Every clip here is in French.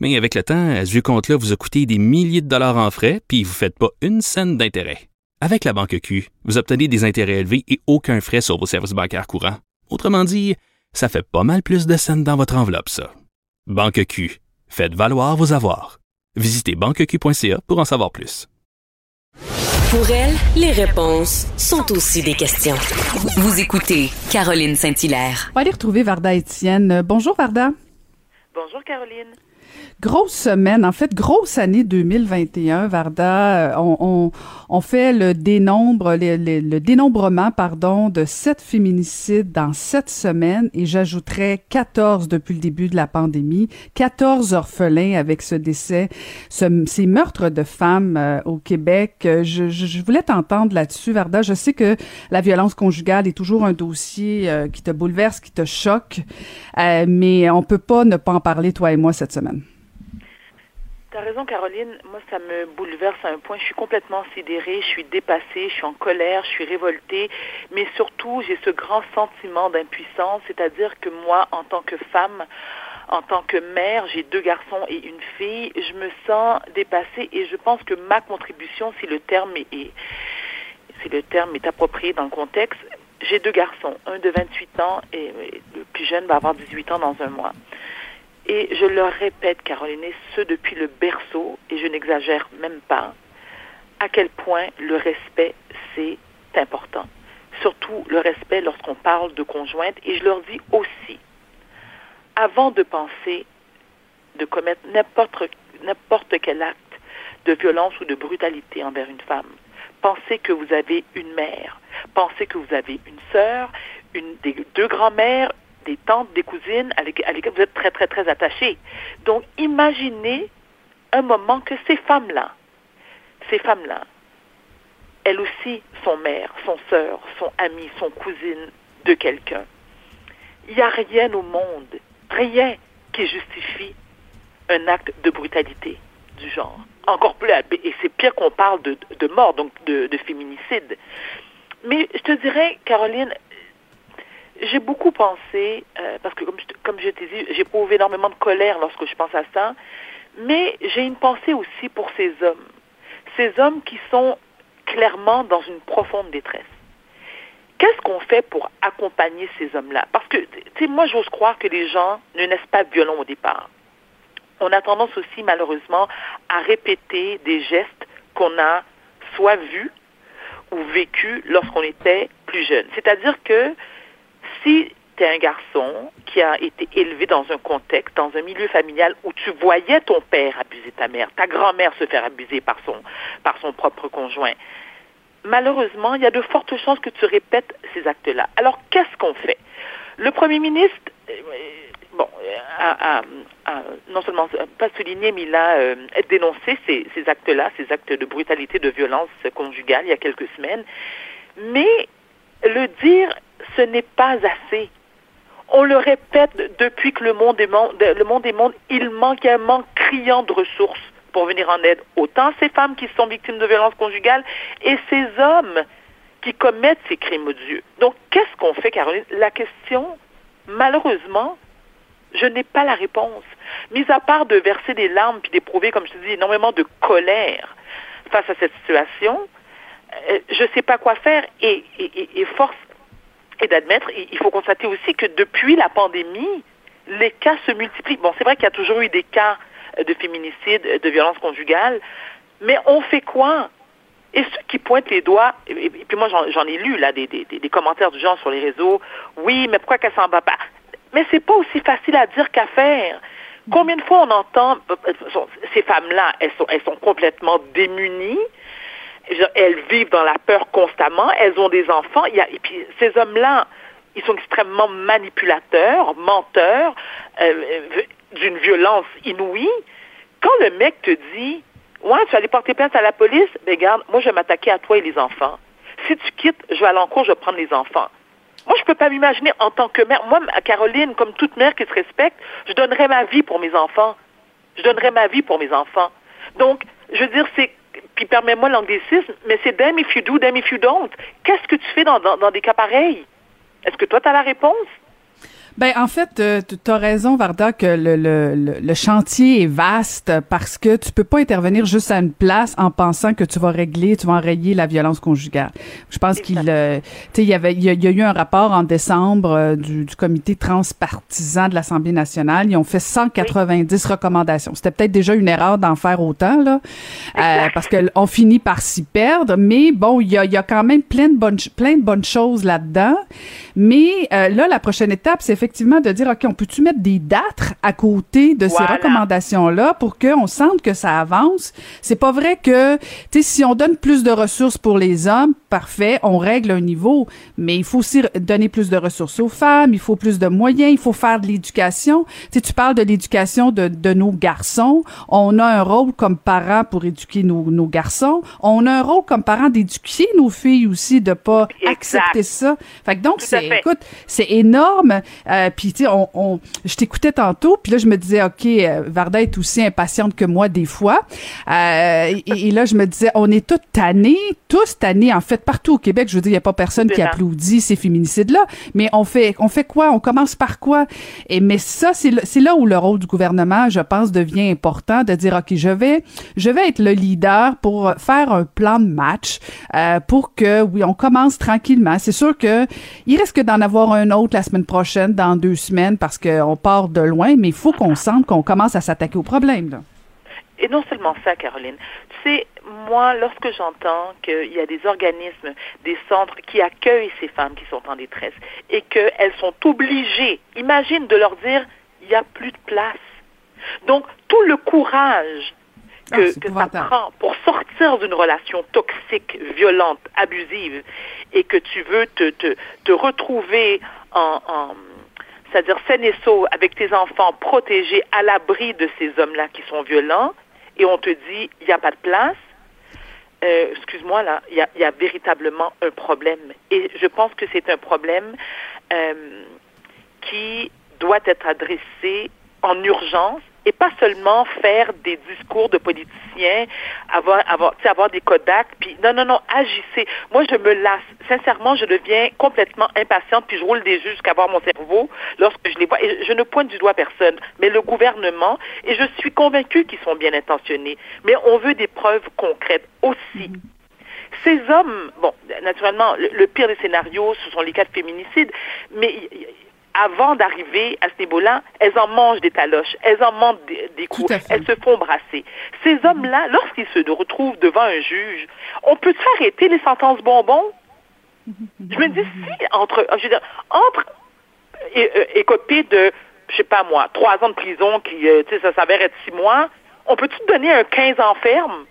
Mais avec le temps, ce vieux compte-là vous a coûté des milliers de dollars en frais, puis vous ne faites pas une scène d'intérêt. Avec la Banque Q, vous obtenez des intérêts élevés et aucun frais sur vos services bancaires courants. Autrement dit, ça fait pas mal plus de scènes dans votre enveloppe, ça. Banque Q. Faites valoir vos avoirs. Visitez banqueq.ca pour en savoir plus. Pour elle, les réponses sont aussi des questions. Vous écoutez Caroline Saint-Hilaire. On va aller retrouver Varda Étienne. Bonjour Varda. Bonjour Caroline. Grosse semaine, en fait, grosse année 2021, Varda. On, on, on fait le dénombre, le, dénombrement, pardon, de sept féminicides dans sept semaines et j'ajouterais 14 depuis le début de la pandémie, 14 orphelins avec ce décès, ce, ces meurtres de femmes euh, au Québec. Je, je, je voulais t'entendre là-dessus, Varda. Je sais que la violence conjugale est toujours un dossier euh, qui te bouleverse, qui te choque, euh, mais on peut pas ne pas en parler, toi et moi, cette semaine. T'as raison, Caroline. Moi, ça me bouleverse à un point. Je suis complètement sidérée, je suis dépassée, je suis en colère, je suis révoltée, mais surtout, j'ai ce grand sentiment d'impuissance, c'est-à-dire que moi, en tant que femme, en tant que mère, j'ai deux garçons et une fille, je me sens dépassée et je pense que ma contribution, si le terme est, si le terme est approprié dans le contexte, j'ai deux garçons, un de 28 ans et le plus jeune va avoir 18 ans dans un mois. Et je leur répète, Caroline, ce depuis le berceau, et je n'exagère même pas, à quel point le respect, c'est important. Surtout le respect lorsqu'on parle de conjointe. Et je leur dis aussi, avant de penser de commettre n'importe, quel acte de violence ou de brutalité envers une femme, pensez que vous avez une mère, pensez que vous avez une sœur, une, deux grands-mères, des tantes, des cousines à lesquelles vous êtes très, très, très attachés. Donc, imaginez un moment que ces femmes-là, ces femmes-là, elles aussi sont mères, sont sœurs, sont amies, sont cousines de quelqu'un. Il n'y a rien au monde, rien qui justifie un acte de brutalité du genre. Encore plus, et c'est pire qu'on parle de, de, mort, donc de, de féminicide. Mais je te dirais, Caroline, j'ai beaucoup pensé, euh, parce que comme je, comme je t'ai dit, j'éprouve énormément de colère lorsque je pense à ça, mais j'ai une pensée aussi pour ces hommes. Ces hommes qui sont clairement dans une profonde détresse. Qu'est-ce qu'on fait pour accompagner ces hommes-là? Parce que, tu sais, moi, j'ose croire que les gens ne naissent pas violents au départ. On a tendance aussi, malheureusement, à répéter des gestes qu'on a soit vus ou vécus lorsqu'on était plus jeune. C'est-à-dire que si tu es un garçon qui a été élevé dans un contexte, dans un milieu familial où tu voyais ton père abuser ta mère, ta grand-mère se faire abuser par son, par son propre conjoint, malheureusement, il y a de fortes chances que tu répètes ces actes-là. Alors, qu'est-ce qu'on fait? Le premier ministre, bon, a, non seulement pas souligné, mais il a euh, dénoncé ces, ces actes-là, ces actes de brutalité, de violence conjugale il y a quelques semaines. Mais le dire ce n'est pas assez. On le répète depuis que le monde est monde, le monde est il manque un manque criant de ressources pour venir en aide autant ces femmes qui sont victimes de violences conjugales et ces hommes qui commettent ces crimes odieux. Donc, qu'est-ce qu'on fait, Caroline? La question, malheureusement, je n'ai pas la réponse. Mis à part de verser des larmes puis d'éprouver, comme je te dis, énormément de colère face à cette situation, euh, je ne sais pas quoi faire et force et d'admettre, il faut constater aussi que depuis la pandémie, les cas se multiplient. Bon, c'est vrai qu'il y a toujours eu des cas de féminicide, de violence conjugale, mais on fait quoi? Et ceux qui pointent les doigts, et, puis moi j'en ai lu là des, commentaires du genre sur les réseaux, oui, mais pourquoi qu'elle s'en va pas? Mais c'est pas aussi facile à dire qu'à faire. Combien de fois on entend ces femmes-là, elles sont, elles sont complètement démunies, elles vivent dans la peur constamment, elles ont des enfants, et puis ces hommes-là, ils sont extrêmement manipulateurs, menteurs, euh, d'une violence inouïe. Quand le mec te dit Ouais, tu vas aller porter plainte à la police? Ben, garde, moi, je vais m'attaquer à toi et les enfants. Si tu quittes, je vais aller en cours, je vais prendre les enfants. Moi, je peux pas m'imaginer en tant que mère. Moi, Caroline, comme toute mère qui se respecte, je donnerais ma vie pour mes enfants. Je donnerais ma vie pour mes enfants. Donc, je veux dire, c'est puis permets-moi l'anglicisme, mais c'est damn if you do, damn if you don't. Qu'est-ce que tu fais dans, dans des cas pareils? Est-ce que toi, tu as la réponse? Ben en fait, euh, tu as raison, Varda, que le, le, le, chantier est vaste parce que tu peux pas intervenir juste à une place en pensant que tu vas régler, tu vas enrayer la violence conjugale. Je pense qu'il, euh, tu sais, il y avait, il y, a, eu un rapport en décembre euh, du, du, comité transpartisan de l'Assemblée nationale. Ils ont fait 190 recommandations. C'était peut-être déjà une erreur d'en faire autant là, parce que on finit par s'y perdre. Mais bon, il y a, y a quand même plein de bonnes, plein de bonnes choses là-dedans. Mais là, la prochaine étape, c'est effectivement de dire, OK, on peut-tu mettre des dates à côté de ces recommandations-là pour qu'on sente que ça avance? C'est pas vrai que, tu sais, si on donne plus de ressources pour les hommes, parfait, on règle un niveau, mais il faut aussi donner plus de ressources aux femmes, il faut plus de moyens, il faut faire de l'éducation. Tu sais, tu parles de l'éducation de, de nos garçons. On a un rôle comme parents pour éduquer nos, nos garçons. On a un rôle comme parents d'éduquer nos filles aussi, de pas accepter ça. Fait que donc, c'est, écoute, c'est énorme. Euh, puis tu sais, on, on, je t'écoutais tantôt, puis là je me disais, ok, euh, Varda est aussi impatiente que moi des fois. Euh, et, là je me disais, on est tous tannés, tous tannés en fait partout au Québec. Je veux dire, il y a pas personne qui applaudit ces féminicides là, mais on fait, on fait quoi? On commence par quoi? Et mais ça, c'est c'est là où le rôle du gouvernement, je pense, devient important de dire, ok, je vais, je vais être le leader pour faire un plan de match euh, pour que oui, on commence tranquillement. C'est sûr que il risque d'en avoir un autre la semaine prochaine dans deux semaines parce qu'on part de loin, mais il faut qu'on sente qu'on commence à s'attaquer au problème. Et non seulement ça, Caroline. Tu sais, moi, lorsque j'entends qu'il y a des organismes, des centres qui accueillent ces femmes qui sont en détresse et qu'elles sont obligées, imagine de leur dire, il n'y a plus de place. Donc, tout le courage que, ah, ça prend pour sortir d'une relation toxique, violente, abusive, et que tu veux te, te, te retrouver en, en c'est-à-dire saine et sauve avec tes enfants protégés à l'abri de ces hommes-là qui sont violents, et on te dit, il n'y a pas de place, euh, excuse-moi, là, il y a, véritablement un problème. Et je pense que c'est un problème euh, qui doit être adressé en urgence et pas seulement faire des discours de politiciens, avoir, avoir, avoir des Kodak, puis non, non, non, agissez. Moi, je me lasse. Sincèrement, je deviens complètement impatiente, puis je roule des yeux jusqu'à voir mon cerveau lorsque je les vois. Et je ne pointe du doigt personne, mais le gouvernement, et je suis convaincue qu'ils sont bien intentionnés, mais on veut des preuves concrètes aussi. Mm-hmm. Ces hommes, bon, naturellement, le, le, pire des scénarios, ce sont les cas de féminicide, mais avant d'arriver à ce niveau-là, elles en mangent des taloches, elles en mangent des, coups, elles se font brasser. Ces hommes-là, lorsqu'ils se retrouvent devant un juge, on peut arrêter les sentences bonbons? Je me dis, si entre, je veux dire, entre euh, écopé de, je sais pas moi, trois ans de prison qui, euh, tu sais, ça s'avère être six mois, on peut-tu donner un 15 ans ferme?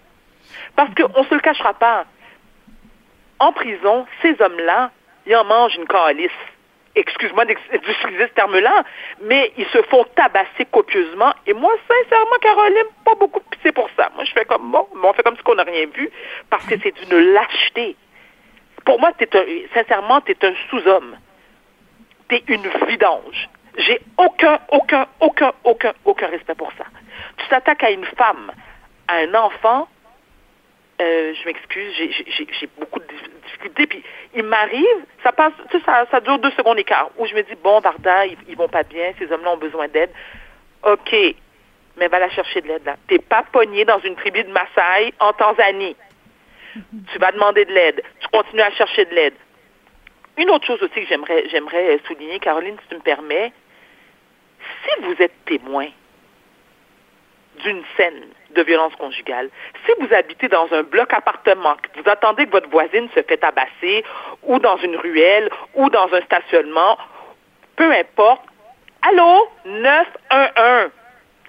Parce qu'on se le cachera pas. En prison, ces hommes-là, ils en mangent une calice excuse-moi d'utiliser ce terme-là, mais ils se font tabasser copieusement. Et moi, sincèrement, Caroline, pas beaucoup c'est pour ça. Moi, je fais comme, bon, on fait comme si on n'a rien vu, parce que c'est une lâcheté. Pour moi, es un, sincèrement, tu es un sous-homme. Tu es une vidange. J'ai aucun, aucun, aucun, aucun, aucun respect pour ça. Tu t'attaques à une femme, à un enfant, euh, je m'excuse, j'ai beaucoup de difficultés. Puis il m'arrive, ça passe, tu sais, ça, dure deux secondes et quart, où je me dis, bon, Varda, ils, ils vont pas bien, ces hommes-là ont besoin d'aide. OK, mais va la chercher de l'aide, là. T'es pas pogné dans une tribu de Maasai en Tanzanie. tu vas demander de l'aide. Tu continues à chercher de l'aide. Une autre chose aussi que j'aimerais souligner, Caroline, si tu me permets, si vous êtes témoin d'une scène de violence conjugale. Si vous habitez dans un bloc appartement, que vous attendez que votre voisine se fait tabasser, ou dans une ruelle, ou dans un stationnement, peu importe, allô, 911.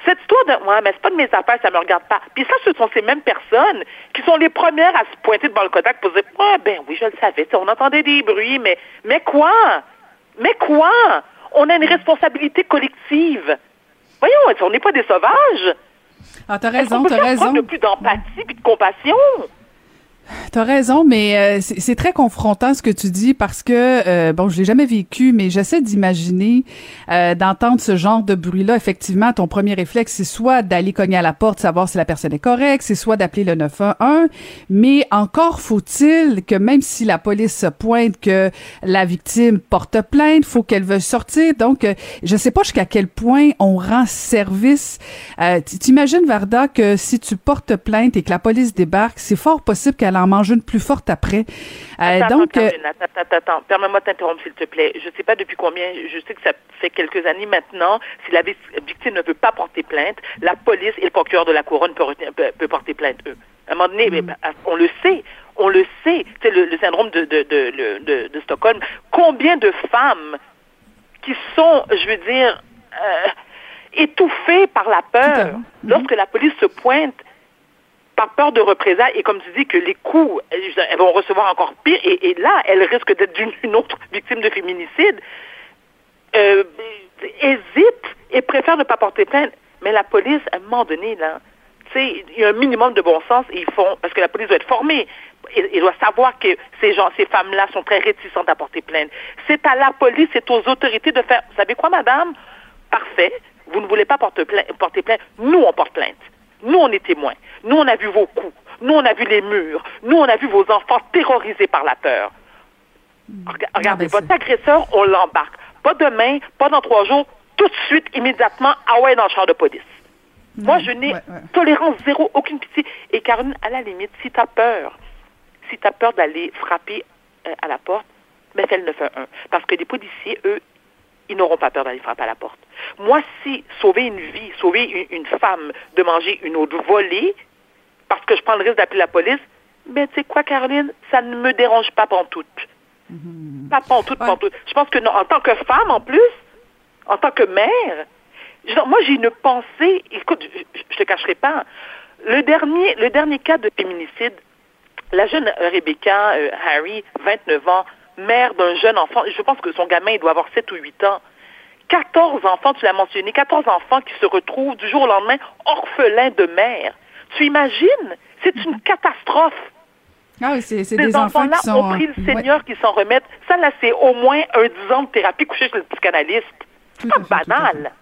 Cette histoire de ouais, mais c'est pas de mes affaires, ça me regarde pas. Puis ça, ce sont ces mêmes personnes qui sont les premières à se pointer devant le Kodak pour dire Ouais, ben oui, je le savais, on entendait des bruits, mais mais quoi? Mais quoi? On a une responsabilité collective. Voyons, on n'est pas des sauvages. Ah, t'as raison, t'as raison. de plus d'empathie puis de compassion? T'as raison, mais euh, c'est très confrontant ce que tu dis parce que euh, bon, je l'ai jamais vécu, mais j'essaie d'imaginer euh, d'entendre ce genre de bruit-là. Effectivement, ton premier réflexe, c'est soit d'aller cogner à la porte, savoir si la personne est correcte, c'est soit d'appeler le 911. Mais encore faut-il que même si la police se pointe, que la victime porte plainte, faut qu'elle veuille sortir. Donc, je sais pas jusqu'à quel point on rend service. T'imagines Varda que si tu portes plainte et que la police débarque, c'est fort possible qu'elle en mange une plus forte après. Euh, donc, euh, attends, attends, attends, permets-moi de t'interrompre, s'il te plaît. Je ne sais pas depuis combien, je sais que ça fait quelques années maintenant, si la victime ne veut pas porter plainte, la police et le procureur de la couronne peuvent, porter plainte, eux. À un moment donné, mm. on le sait, on le sait. C'est le, syndrome de, de, de, de, Stockholm. Combien de femmes qui sont, je veux dire, euh, étouffées par la peur, lorsque la police se pointe, par peur de représailles, et comme tu dis que les coups, elles vont recevoir encore pire, et, là, elles risquent d'être une autre victime de féminicide, euh, hésitent et préfèrent ne pas porter plainte. Mais la police, à un moment donné, là, il y a un minimum de bon sens, ils font, parce que la police doit être formée, il doit savoir que ces gens, ces femmes-là sont très réticentes à porter plainte. C'est à la police, c'est aux autorités de faire, vous savez quoi, madame? Parfait, vous ne voulez pas porter plainte. nous, on porte plainte. Nous, on est témoins. Nous, on a vu vos coups. Nous, on a vu les murs. Nous, on a vu vos enfants terrorisés par la peur. Regardez, votre agresseur, on l'embarque. Pas demain, pas dans trois jours, tout de suite, immédiatement, ah ouais, dans le champ de police. Moi, je n'ai tolérance zéro, aucune pitié. Et Caroline, à la limite, si tu as peur, si tu as peur d'aller frapper euh, à la porte, mais fais le 911. Parce que les policiers, eux, ils n'auront pas peur d'aller frapper à la porte. Moi, si sauver une vie, sauver une, femme de manger une autre volée, parce que je prends le risque d'appeler la police, ben, tu sais quoi, Caroline, ça ne me dérange pas pantoute. Mm Pas pantoute, ouais. pantoute. Je pense que non, en tant que femme, en plus, en tant que mère, moi, j'ai une pensée, écoute, je, ne te cacherai pas, le dernier, le dernier cas de féminicide, la jeune Rebecca euh, Harry, 29 ans, mère d'un jeune enfant, je pense que son gamin, il doit avoir 7 ou 8 ans. 14 enfants, tu l'as mentionné, 14 enfants qui se retrouvent du jour au lendemain orphelins de mère. Tu imagines? C'est une catastrophe. Ah oui, c'est des enfants-là qui sont... ont pris le Seigneur qui s'en remettent. Ça, là, c'est au moins un 10 ans de thérapie couché chez le psychanalyste. C'est pas banal.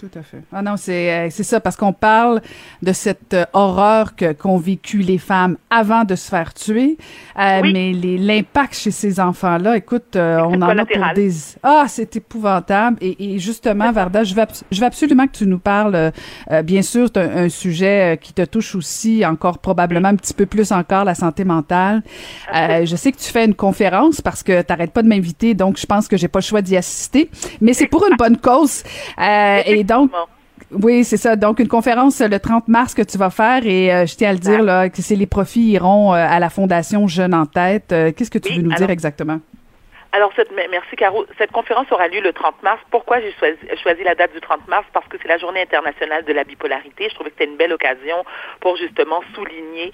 Tout à fait. Ah non, c'est euh, c'est ça parce qu'on parle de cette euh, horreur que qu'ont vécu les femmes avant de se faire tuer, euh, mais l'impact chez ces enfants-là, écoute, on en a pour des ah c'est épouvantable. Et, et justement Varda, je veux je veux absolument que tu nous parles. bien sûr, c'est un, sujet qui te touche aussi encore probablement un petit peu plus encore la santé mentale. je sais que tu fais une conférence parce que t'arrêtes pas de m'inviter, donc je pense que j'ai pas le choix d'y assister, mais c'est pour une bonne cause. Et donc, oui, c'est ça. Donc, une conférence le 30 mars que tu vas faire et euh, je tiens à le dire là, que c'est les profits iront euh, à la Fondation Jeune en tête. Euh, qu'est-ce que tu veux nous dire exactement? Alors, cette, merci Caro. Cette conférence aura lieu le 30 mars. Pourquoi j'ai choisi, la date du 30 mars? Parce que c'est la journée internationale de la bipolarité. Je trouvais que c'était une belle occasion pour justement souligner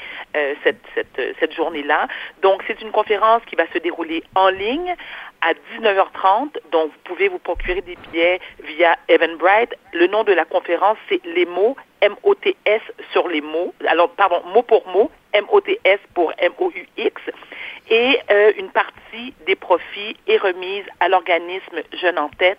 cette, cette, cette journée-là. Donc, c'est une conférence qui va se dérouler en ligne à 19h30. Donc, vous pouvez vous procurer des billets via Eventbrite. Le nom de la conférence, c'est Les mots, M-O-T-S sur les mots. Alors, pardon, mot pour mot, M-O-T-S pour M-O-U-X. Et euh, une partie des profits est remise à l'organisme Jeunes en tête,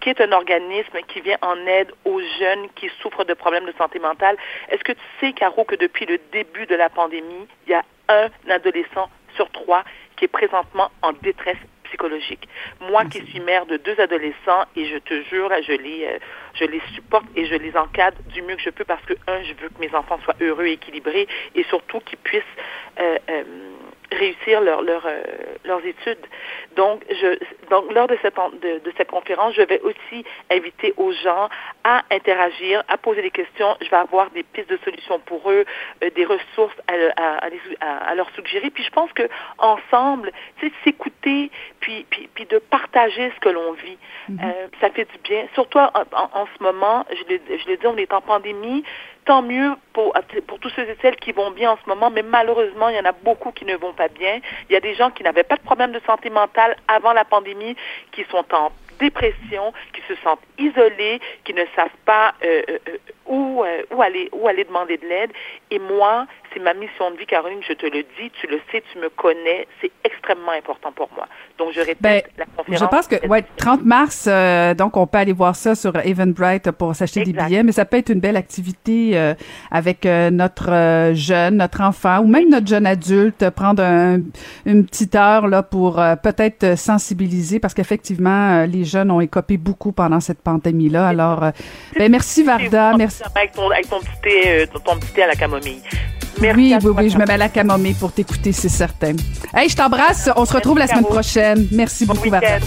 qui est un organisme qui vient en aide aux jeunes qui souffrent de problèmes de santé mentale. Est-ce que tu sais, Caro, que depuis le début de la pandémie, il y a un adolescent sur trois qui est présentement en détresse psychologique. Moi qui suis mère de deux adolescents et je te jure, je les, euh, je les supporte et je les encadre du mieux que je peux parce que, un, je veux que mes enfants soient heureux et équilibrés et surtout qu'ils puissent euh, euh, réussir leur, leur, euh, leurs études. Donc, je, donc lors de cette, de, de, cette conférence, je vais aussi inviter aux gens à interagir, à poser des questions. Je vais avoir des pistes de solutions pour eux, euh, des ressources à, à, à, à, leur suggérer. Puis je pense que ensemble, sais, s'écouter, puis, puis, puis de partager ce que l'on vit, mm-hmm. euh, ça fait du bien. Surtout en, en, ce moment, je l'ai, je l'ai dit, on est en pandémie tant mieux pour, pour tous ceux et celles qui vont bien en ce moment, mais malheureusement, il y en a beaucoup qui ne vont pas bien. Il y a des gens qui n'avaient pas de problème de santé mentale avant la pandémie, qui sont en dépression, qui se sentent isolés, qui ne savent pas euh, euh, euh où, euh, où, aller, où aller demander de l'aide. Et moi, c'est ma mission de vie, Caroline, je te le dis, tu le sais, tu me connais, c'est extrêmement important pour moi. Donc, je répète ben, la conférence. Je pense que, ouais, 30 mars, euh, donc on peut aller voir ça sur Eventbrite pour s'acheter des billets, mais ça peut être une belle activité euh, avec euh, notre jeune, notre enfant ou même notre jeune adulte, prendre un, une petite heure là pour peut-être sensibiliser parce qu'effectivement, les jeunes ont écopé beaucoup pendant cette pandémie-là. Alors, ben merci Varda, merci. Avec ton, avec ton petit thé, ton petit thé à la camomille. Merci oui, oui, oui, je me mets à la camomille pour t'écouter, c'est certain. Hey, je t'embrasse. On se retrouve la semaine prochaine. Merci beaucoup, Varda.